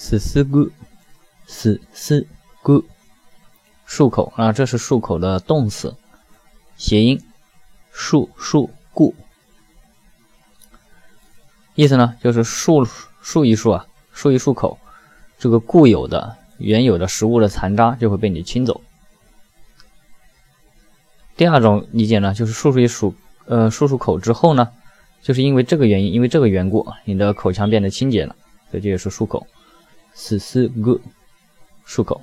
すすぐ、すすぐ，漱口啊，这是漱口的动词，谐音，漱漱固，意思呢就是漱漱一漱啊，漱一漱口，这个固有的原有的食物的残渣就会被你清走。第二种理解呢，就是漱漱一漱，呃，漱漱口之后呢，就是因为这个原因，因为这个缘故，你的口腔变得清洁了，所以这也是漱口。 すすぐ漱口。